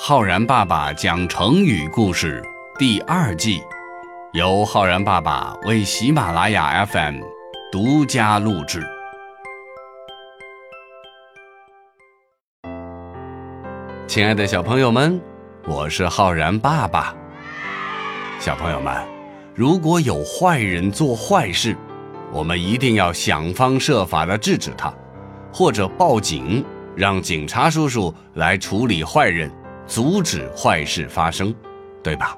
浩然爸爸讲成语故事第二季，由浩然爸爸为喜马拉雅 FM 独家录制。亲爱的小朋友们，我是浩然爸爸。小朋友们，如果有坏人做坏事，我们一定要想方设法的制止他，或者报警，让警察叔叔来处理坏人，阻止坏事发生，对吧？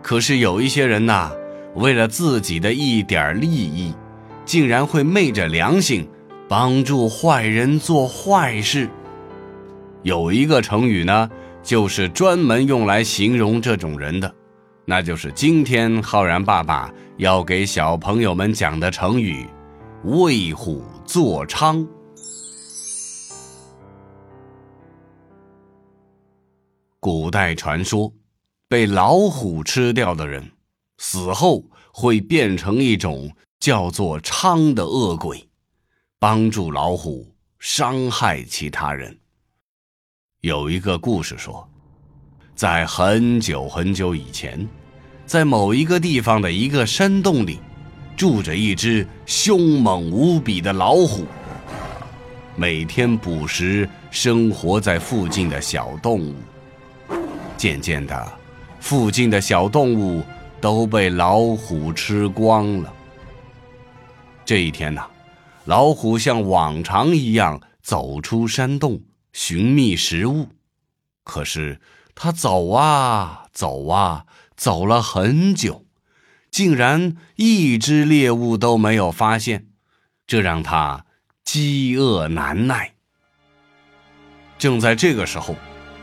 可是有一些人呐，为了自己的一点利益，竟然会昧着良心帮助坏人做坏事。有一个成语呢，就是专门用来形容这种人的，那就是今天浩然爸爸。要给小朋友们讲的成语“为虎作伥”。古代传说，被老虎吃掉的人，死后会变成一种叫做伥的恶鬼，帮助老虎伤害其他人。有一个故事说，在很久很久以前。在某一个地方的一个山洞里，住着一只凶猛无比的老虎。每天捕食生活在附近的小动物。渐渐的，附近的小动物都被老虎吃光了。这一天呢，老虎像往常一样走出山洞，寻觅食物。可是，它走啊走啊。走了很久，竟然一只猎物都没有发现，这让他饥饿难耐。正在这个时候，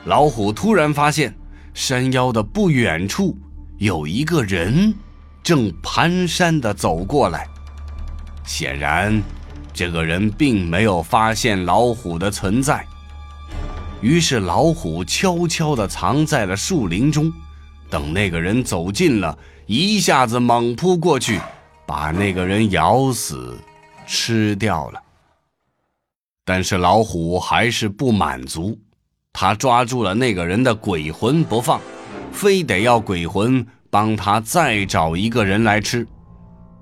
老虎突然发现山腰的不远处有一个人正蹒跚的走过来。显然，这个人并没有发现老虎的存在，于是老虎悄悄的藏在了树林中。等那个人走近了，一下子猛扑过去，把那个人咬死，吃掉了。但是老虎还是不满足，他抓住了那个人的鬼魂不放，非得要鬼魂帮他再找一个人来吃，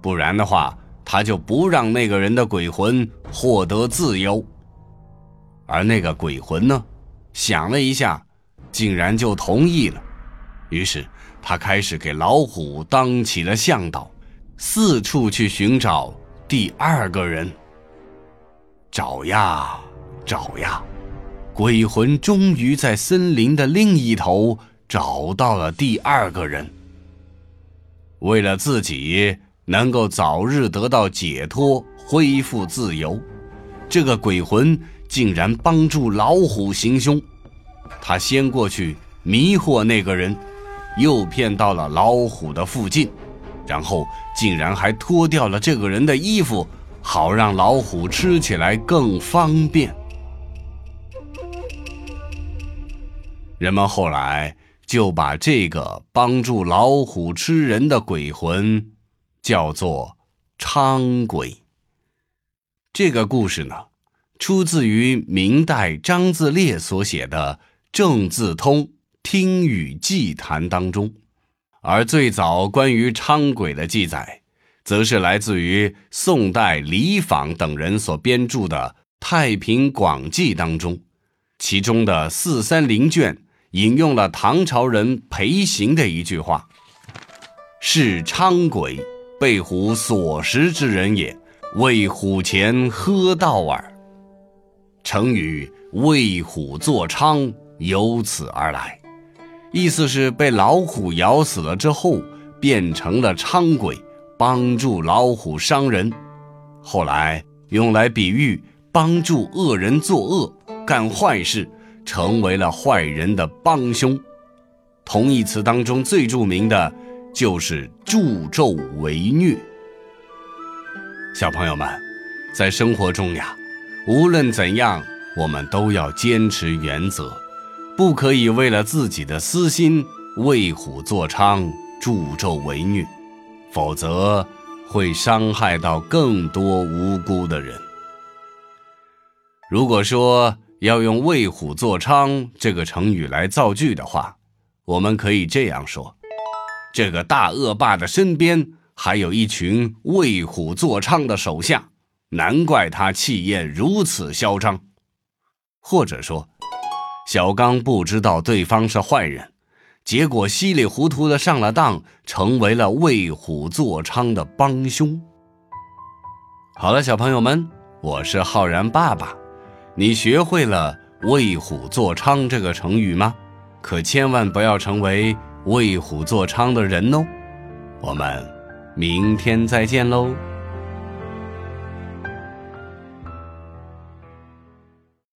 不然的话，他就不让那个人的鬼魂获得自由。而那个鬼魂呢，想了一下，竟然就同意了。于是，他开始给老虎当起了向导，四处去寻找第二个人。找呀找呀，鬼魂终于在森林的另一头找到了第二个人。为了自己能够早日得到解脱、恢复自由，这个鬼魂竟然帮助老虎行凶。他先过去迷惑那个人。诱骗到了老虎的附近，然后竟然还脱掉了这个人的衣服，好让老虎吃起来更方便。人们后来就把这个帮助老虎吃人的鬼魂叫做“伥鬼”。这个故事呢，出自于明代张自烈所写的《正字通》。听雨祭坛当中，而最早关于伥鬼的记载，则是来自于宋代李昉等人所编著的《太平广记》当中，其中的四三零卷引用了唐朝人裴行的一句话：“是伥鬼，被虎所食之人也，为虎前喝道耳。”成语“为虎作伥”由此而来。意思是被老虎咬死了之后，变成了伥鬼，帮助老虎伤人。后来用来比喻帮助恶人作恶、干坏事，成为了坏人的帮凶。同义词当中最著名的就是助纣为虐。小朋友们，在生活中呀，无论怎样，我们都要坚持原则。不可以为了自己的私心为虎作伥、助纣为虐，否则会伤害到更多无辜的人。如果说要用“为虎作伥”这个成语来造句的话，我们可以这样说：这个大恶霸的身边还有一群为虎作伥的手下，难怪他气焰如此嚣张。或者说，小刚不知道对方是坏人，结果稀里糊涂的上了当，成为了为虎作伥的帮凶。好了，小朋友们，我是浩然爸爸。你学会了“为虎作伥”这个成语吗？可千万不要成为为虎作伥的人哦！我们明天再见喽。